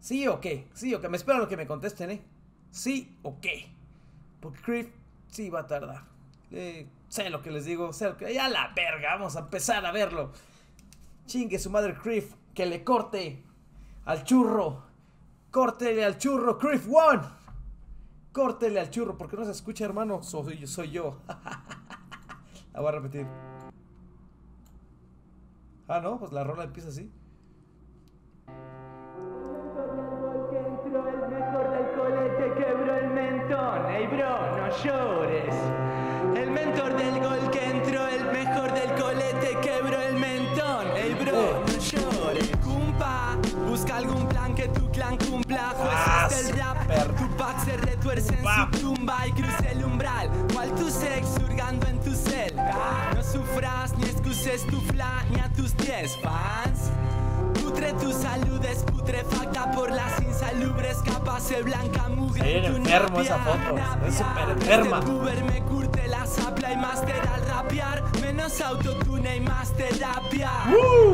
¿Sí o qué? ¿Sí o qué? Me espero lo que me contesten, ¿eh? ¿Sí o qué? Porque Criff sí va a tardar. Eh, sé lo que les digo, sé lo que... Ya la verga, vamos a empezar a verlo. Chingue su madre Criff, que le corte al churro. Córtele al churro, Criff One. Córtele al churro, porque no se escucha, hermano. Soy, soy yo. la voy a repetir. Ah, no, pues la rola empieza así. el mejor del colete quebró el mentón. Ey, bro, no llores. El mentor del gol que entró, el mejor del colete quebró el mentón. Ey, bro, no llores. Cumpa, busca algún plan que tu clan cumpla. Ah, Jueces del rap, tu pack se retuerce en su tumba y cruza el umbral. Cual tu sex surgando en tu celda. No sufras ni excuses tu fla ni a tus 10 fans. Putre tu salud es putrefacta por las insalubres capas de blanca mugre. Se viene en tu enfermo esa foto, es súper enferma. Desde puber me curte la sapla y master al rapear. Menos autotune y más terapia.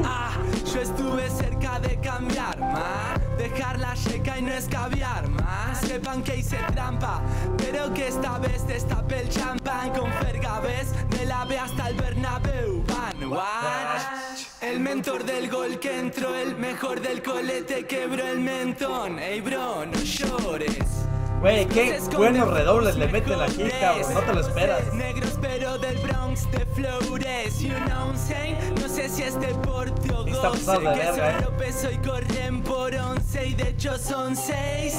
Ah, yo estuve cerca de cambiar, ma. Dejar la checa y no escabiar, ma. Sepan que hice trampa, pero que esta vez destapé el champán con Fergabés. Del AVE hasta el Bernabéu. Pan, watch. El mentor del gol que entró, el mejor del colete quebró el mentón. Ey, bro, no llores. Güey, qué buenos redobles le meten aquí, cabrón. No te lo esperas. Negros pero del Bronx de Flores I'm saying? No sé si es deporte o goce Que solo peso y corren por once Y de hecho son seis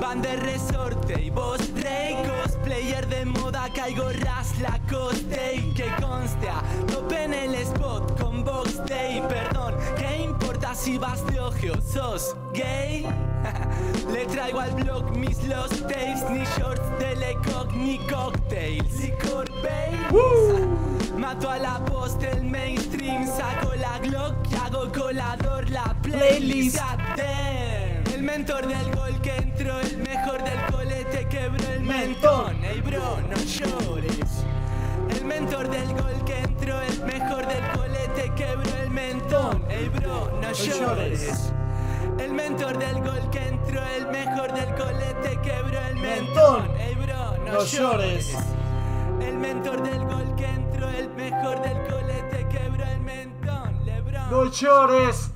Van de resorte y vos rey Cosplayer de moda caigo ras la coste Y que conste a tope en el spot con Box Day Perdón, ¿qué si vas de ojos? ¿Sos gay? Le traigo al blog mis los tapes Ni shorts de Lecoq ni cocktails Licor Bay Mato a la post el mainstream Saco la Glock y hago colador la playlist. El mentor del gol que entró El mejor del colete quebró el mentón Ey bro, no llores llores. El mentor del gol que entró, el mejor del colete quebró el mentón. Ey bro, no, No llores. El mentor del gol que entró, el mejor del colete quebró el mentón. Lebron. ¡No llores!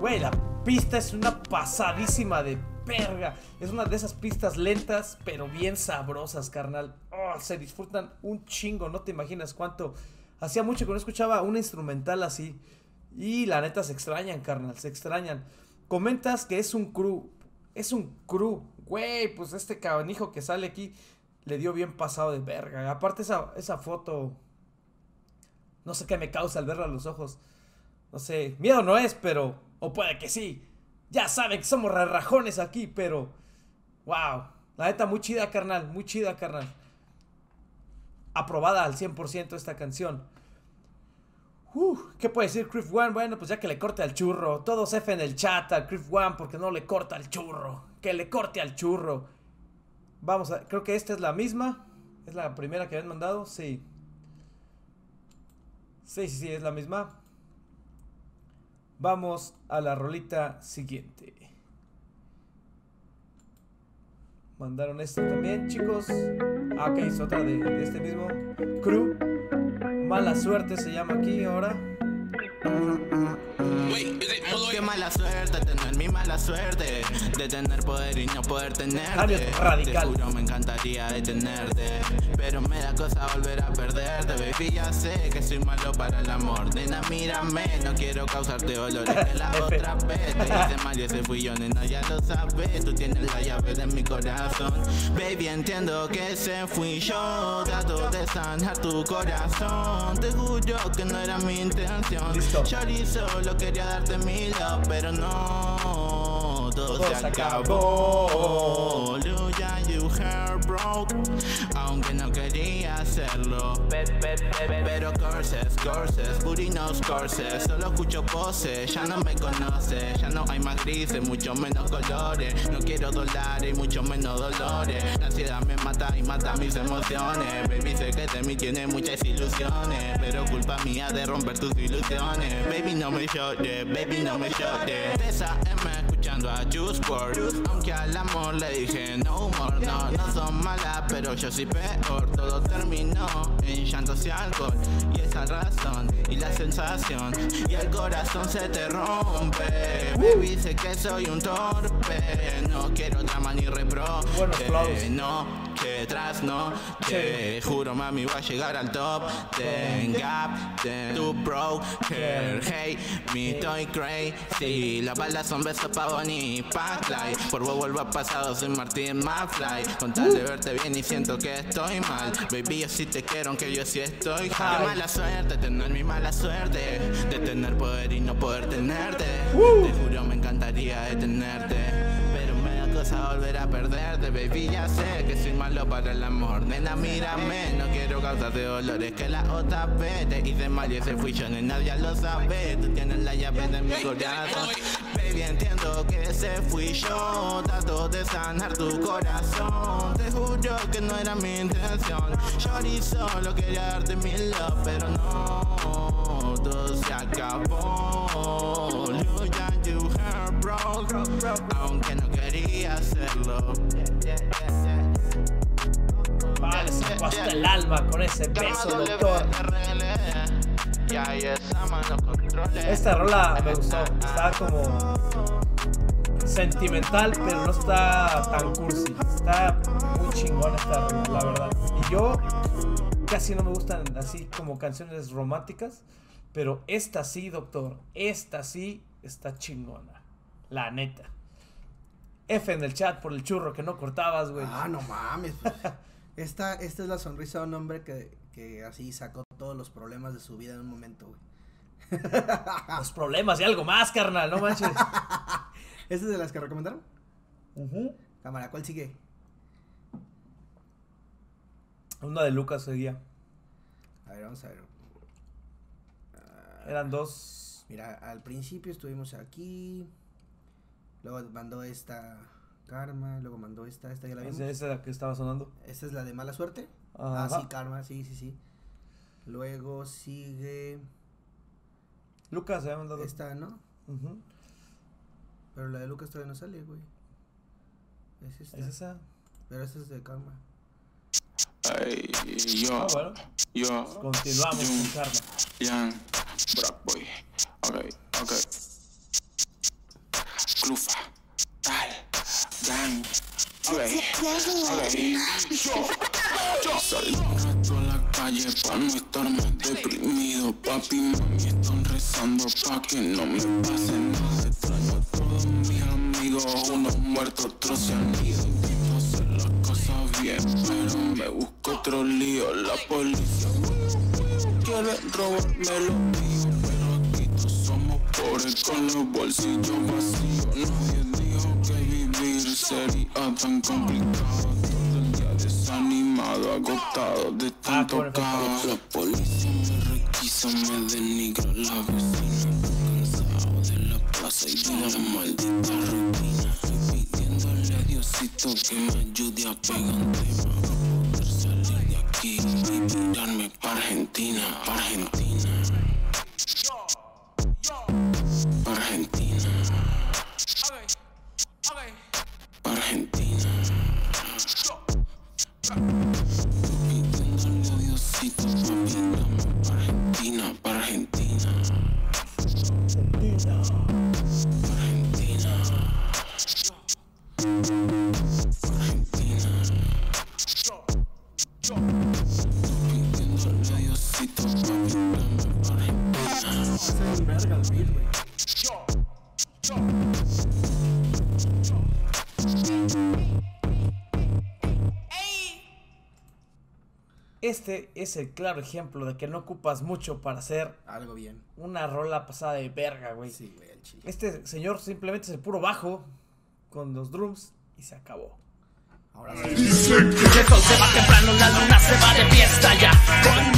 Güey, la pista es una pasadísima de verga. Es una de esas pistas lentas, pero bien sabrosas, carnal. Oh, se disfrutan un chingo, no te imaginas cuánto. Hacía mucho que no escuchaba una instrumental así. Y la neta se extrañan, carnal, se extrañan. Comentas que es un crew. Es un crew. Güey, pues este cabanijo que sale aquí le dio bien pasado de verga. Aparte esa, esa foto... No sé qué me causa al verla a los ojos. No sé, miedo no es, pero... O puede que sí. Ya saben que somos rajones aquí, pero... Wow. La neta, muy chida, carnal. Muy chida, carnal. Aprobada al 100% esta canción. ¿Qué puede decir Criff One? Bueno, pues ya que le corte al churro. Todos F en el chat al Criff One porque no le corta al churro. Que le corte al churro. Vamos a... Creo que esta es la misma. ¿Es la primera que habían mandado? Sí. Sí, sí, sí, es la misma. Vamos a la rolita siguiente. Mandaron esto también, chicos. Ah, ok, es otra de, de este mismo crew. Mala suerte se llama aquí ahora. Qué mala suerte tener mi mala suerte De tener poder y no poder tenerte. Te juro me encantaría detenerte Pero me da cosa volver a perderte Baby. Ya sé que soy malo para el amor. Nena mírame, no quiero causarte dolores Que la otra vez te hice mal y ese fui yo Nena ya lo sabes, tú tienes la llave de mi corazón. Baby entiendo que ese fui yo Trato de sanar tu corazón. Te juro que no era mi intención Shorty solo quería darte mi love, pero no, todo, Todo se acabó. Luya, you heart broke. Aunque no quería hacerlo. Pero courses, courses, booty knows courses. Solo escucho voces, ya no me conoce. Ya no hay más grises, mucho menos colores. No quiero dólares, mucho menos dolores. La ansiedad me mata y mata mis emociones. Baby, sé que de mí tiene muchas ilusiones. Pero culpa mía de romper tus ilusiones. Baby, no me llores, baby, no me llores. Esa M escuchando a Juice Aunque al amor le dije no more, no, no son malas, pero yo soy peor. Todo terminó en llantos y alcohol. Y esa razón y la sensación. Y el corazón se te rompe. Baby, sé que soy un torpe. No quiero drama ni reproche. No, que tras no. Te juro, mami, voy a llegar al top. Ten gap, ten tu broker. Hey, me estoy crazy. Las balas son besos pa' Bonnie, pa' Clyde. Por vos vuelvo a pasado, soy Martín McFly. Con tal de verte bien y siento que estoy mal. Baby, yo sí te quiero, aunque yo sí estoy high. Qué mala suerte, tener mi mala suerte. De tener poder y no poder tenerte. Te juro, me encantaría detenerte. Cosa volver a perderte, baby. Ya sé que soy malo para el amor. Nena, mírame, no quiero causarte dolores. Que la otra vez te hice mal y ese fui yo, nena, ya lo sabes. Tú tienes la llave de mi corazón. Baby, entiendo que ese fui yo. Trato de sanar tu corazón. Te juro que no era mi intención. Yo solo quería darte mi love, pero no. Todo se acabó. You got your heart broke. Aunque no. Vale, se me hasta el alma con ese beso, doctor. Controle. Esta rola me gustó. Está como sentimental, pero no está tan cursi. Está muy chingona esta rola, la verdad. Y yo casi no me gustan así como canciones románticas, pero esta sí, doctor. Esta sí está chingona. La neta. F en el chat por el churro que no cortabas, güey. Ah, no mames. pues. esta, esta es la sonrisa de un hombre que, que así sacó todos los problemas de su vida en un momento, güey. Los problemas y algo más, carnal, no manches. ¿Esta es de las que recomendaron? Ujú. Cámara, ¿cuál sigue? Una de Lucas seguía. A ver, vamos a ver. Eran dos. Mira, al principio estuvimos aquí. Luego mandó esta Karma. Luego mandó esta. Esta ya la vimos. Esa esa la que estaba sonando. Esta es la de mala suerte. Ah, Ajá. sí, Karma, sí, sí, sí. Luego sigue Lucas se había mandado. esta, ¿no? Ujú. Pero la de Lucas todavía no sale, güey. Es esta. Es esa. Pero esta es de Karma. Ay, yo, Ah, bueno. yo, Continuamos con Karma. Young, Black Boy. Ok, ok. Clufa, tal, gang. Ok, ok. Salí un rato a la calle pa' no estar más deprimido. Papi mami están rezando pa' que no me pase nada. Extraño a todos mis amigos, unos muertos, otros se han ido. Intento hacer las cosas bien, pero me busco otro lío. La policía quiere robarme lo mío, pobres con los bolsillos vacíos. Nadie dijo que vivir sería tan complicado. Todo el día desanimado, agotado de tanto por ejemplo. caos. La policía me requisa, me denigra la vecina. Cansado de la plaza y de la maldita rutina. Pidiéndole a Diosito que me ayude a pegar un tema. para poder salir de aquí y tirarme pa' Argentina, pa' Argentina. Este es el claro ejemplo de que no ocupas mucho para hacer Algo bien. una rola pasada de verga, güey. Sí, güey, el chile. Este señor simplemente es el puro bajo con los drums y se acabó. Ahora sí. El sol se va temprano, la luna se va de fiesta ya. Con